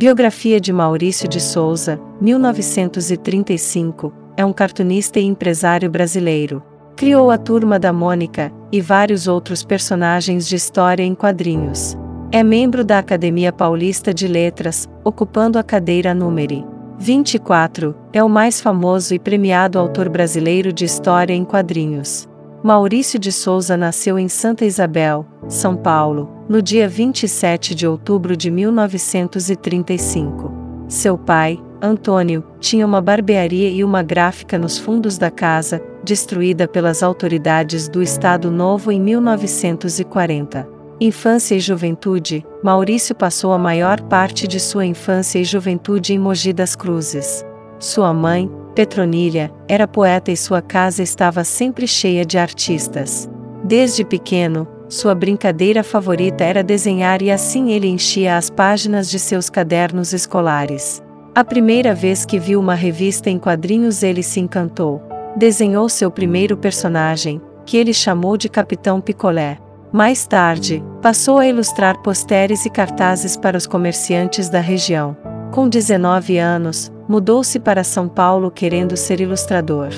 Biografia de Maurício de Souza, 1935, é um cartunista e empresário brasileiro. Criou a Turma da Mônica e vários outros personagens de história em quadrinhos. É membro da Academia Paulista de Letras, ocupando a cadeira número 24, é o mais famoso e premiado autor brasileiro de história em quadrinhos. Maurício de Souza nasceu em Santa Isabel, São Paulo, no dia 27 de outubro de 1935. Seu pai, Antônio, tinha uma barbearia e uma gráfica nos fundos da casa, destruída pelas autoridades do Estado Novo em 1940. Infância e juventude, Maurício passou a maior parte de sua infância e juventude em Mogi das Cruzes. Sua mãe, Petronília, era poeta e sua casa estava sempre cheia de artistas. Desde pequeno, sua brincadeira favorita era desenhar e assim ele enchia as páginas de seus cadernos escolares. A primeira vez que viu uma revista em quadrinhos ele se encantou. Desenhou seu primeiro personagem, que ele chamou de Capitão Picolé. Mais tarde, passou a ilustrar posteres e cartazes para os comerciantes da região. Com 19 anos, mudou-se para São Paulo querendo ser ilustrador.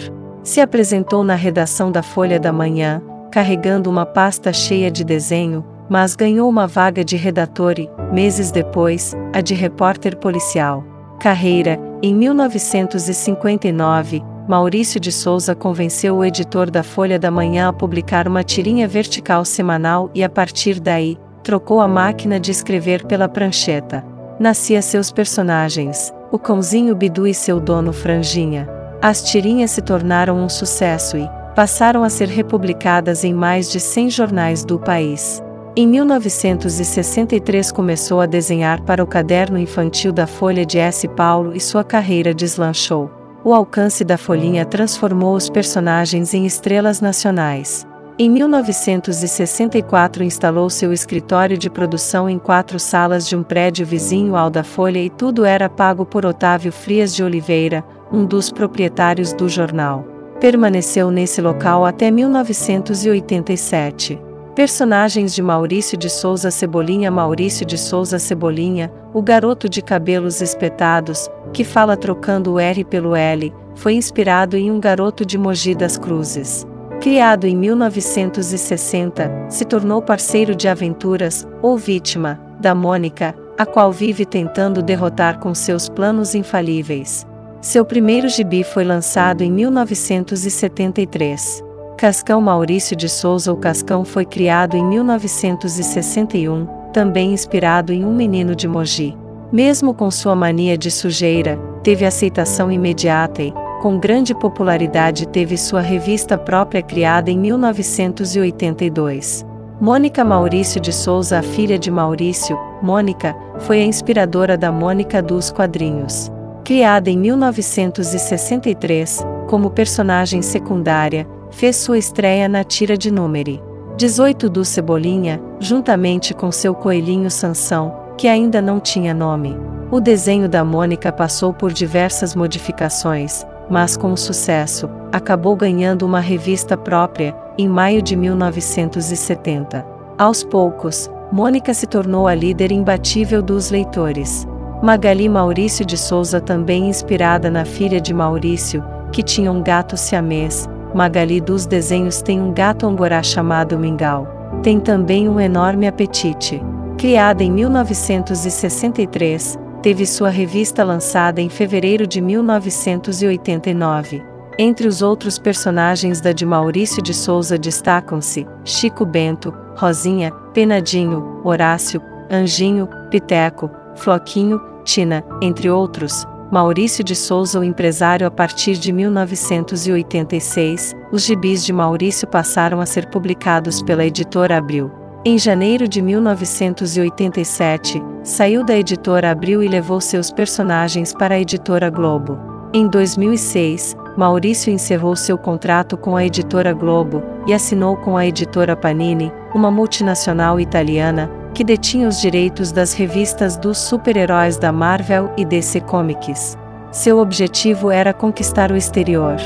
Se apresentou na redação da Folha da Manhã, carregando uma pasta cheia de desenho, mas ganhou uma vaga de redator e, meses depois, a de repórter policial. Carreira: Em 1959, Maurício de Souza convenceu o editor da Folha da Manhã a publicar uma tirinha vertical semanal e, a partir daí, trocou a máquina de escrever pela prancheta. Nascia seus personagens, o cãozinho Bidu e seu dono Franjinha. As tirinhas se tornaram um sucesso e passaram a ser republicadas em mais de 100 jornais do país. Em 1963 começou a desenhar para o caderno infantil da Folha de S. Paulo e sua carreira deslanchou. O alcance da folhinha transformou os personagens em estrelas nacionais. Em 1964 instalou seu escritório de produção em quatro salas de um prédio vizinho ao da Folha e tudo era pago por Otávio Frias de Oliveira, um dos proprietários do jornal. Permaneceu nesse local até 1987. Personagens de Maurício de Souza Cebolinha Maurício de Souza Cebolinha, o garoto de cabelos espetados, que fala trocando o R pelo L, foi inspirado em um garoto de Mogi das Cruzes. Criado em 1960, se tornou parceiro de aventuras, ou vítima, da Mônica, a qual vive tentando derrotar com seus planos infalíveis. Seu primeiro gibi foi lançado em 1973. Cascão Maurício de Souza O Cascão foi criado em 1961, também inspirado em um menino de Mogi. Mesmo com sua mania de sujeira, teve aceitação imediata e, com grande popularidade teve sua revista própria criada em 1982. Mônica Maurício de Souza, a filha de Maurício, Mônica, foi a inspiradora da Mônica dos quadrinhos. Criada em 1963, como personagem secundária, fez sua estreia na tira de número 18 do Cebolinha, juntamente com seu coelhinho Sansão, que ainda não tinha nome. O desenho da Mônica passou por diversas modificações, mas com sucesso, acabou ganhando uma revista própria, em maio de 1970. Aos poucos, Mônica se tornou a líder imbatível dos leitores. Magali Maurício de Souza também inspirada na filha de Maurício, que tinha um gato siamês, Magali dos desenhos tem um gato angorá chamado Mingau. Tem também um enorme apetite. Criada em 1963, teve sua revista lançada em fevereiro de 1989. Entre os outros personagens da de Maurício de Souza destacam-se Chico Bento, Rosinha, Penadinho, Horácio, Anjinho, Piteco, Floquinho, Tina, entre outros. Maurício de Souza, o empresário a partir de 1986, os gibis de Maurício passaram a ser publicados pela editora Abril. Em janeiro de 1987, saiu da editora Abril e levou seus personagens para a editora Globo. Em 2006, Maurício encerrou seu contrato com a editora Globo e assinou com a editora Panini, uma multinacional italiana, que detinha os direitos das revistas dos super-heróis da Marvel e DC Comics. Seu objetivo era conquistar o exterior.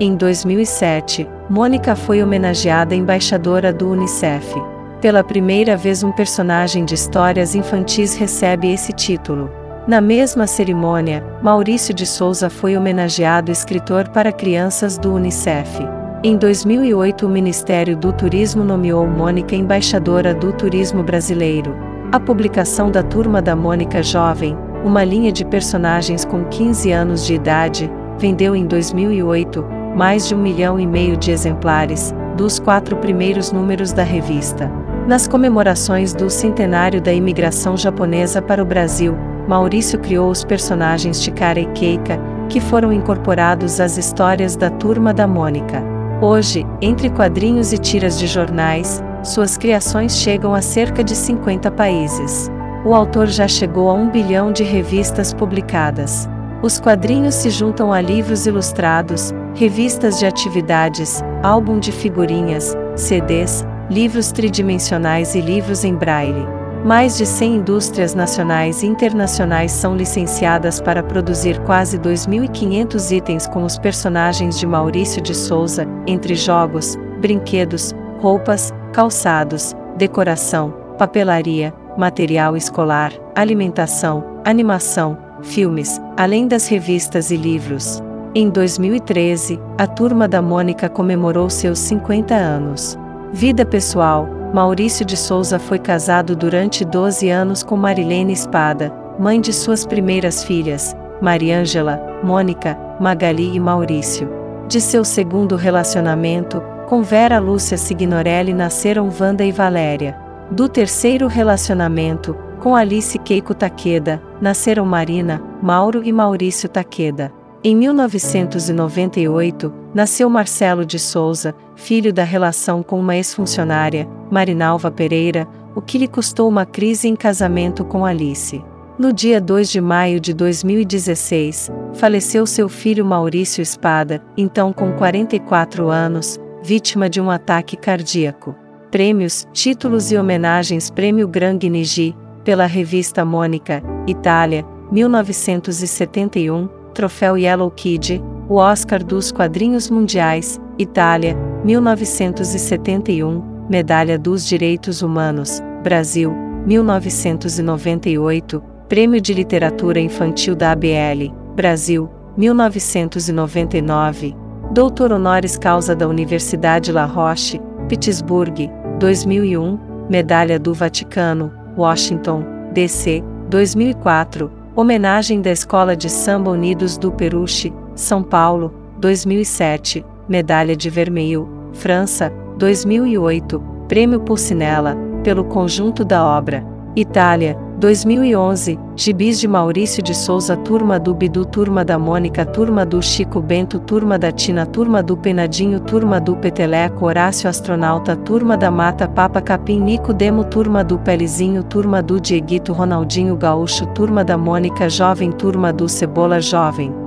Em 2007, Mônica foi homenageada embaixadora do Unicef. Pela primeira vez, um personagem de histórias infantis recebe esse título. Na mesma cerimônia, Maurício de Souza foi homenageado escritor para crianças do Unicef. Em 2008, o Ministério do Turismo nomeou Mônica embaixadora do turismo brasileiro. A publicação da Turma da Mônica Jovem, uma linha de personagens com 15 anos de idade, vendeu em 2008 mais de um milhão e meio de exemplares, dos quatro primeiros números da revista. Nas comemorações do centenário da imigração japonesa para o Brasil, Maurício criou os personagens Chikara e Keika, que foram incorporados às histórias da Turma da Mônica. Hoje, entre quadrinhos e tiras de jornais, suas criações chegam a cerca de 50 países. O autor já chegou a um bilhão de revistas publicadas. Os quadrinhos se juntam a livros ilustrados, revistas de atividades, álbum de figurinhas, CDs, livros tridimensionais e livros em braille. Mais de 100 indústrias nacionais e internacionais são licenciadas para produzir quase 2.500 itens com os personagens de Maurício de Souza, entre jogos, brinquedos, roupas, calçados, decoração, papelaria, material escolar, alimentação, animação, filmes, além das revistas e livros. Em 2013, a Turma da Mônica comemorou seus 50 anos. Vida pessoal: Maurício de Souza foi casado durante 12 anos com Marilene Espada, mãe de suas primeiras filhas, Mariângela, Mônica, Magali e Maurício. De seu segundo relacionamento, com Vera Lúcia Signorelli nasceram Wanda e Valéria. Do terceiro relacionamento, com Alice Keiko Takeda, nasceram Marina, Mauro e Maurício Takeda. Em 1998, nasceu Marcelo de Souza, filho da relação com uma ex-funcionária, Marinalva Pereira, o que lhe custou uma crise em casamento com Alice. No dia 2 de maio de 2016, faleceu seu filho Maurício Espada, então com 44 anos, vítima de um ataque cardíaco. Prêmios, títulos e homenagens Prêmio Gran Guinigi, pela revista Mônica, Itália, 1971, Troféu Yellow Kid, o Oscar dos Quadrinhos Mundiais, Itália, 1971, Medalha dos Direitos Humanos, Brasil, 1998, Prêmio de Literatura Infantil da ABL, Brasil, 1999, Doutor Honoris Causa da Universidade La Roche, Pittsburgh, 2001, Medalha do Vaticano, Washington, D.C., 2004, Homenagem da Escola de Samba Unidos do Peruche, São Paulo, 2007, Medalha de Vermelho, França, 2008, Prêmio Pulcinella, pelo conjunto da obra. Itália, 2011, Gibis de Maurício de Souza Turma do Bidu Turma da Mônica Turma do Chico Bento Turma da Tina Turma do Penadinho Turma do Peteleco Horácio Astronauta Turma da Mata Papa Capim Nico Demo Turma do Pelizinho Turma do Dieguito Ronaldinho Gaúcho Turma da Mônica Jovem Turma do Cebola Jovem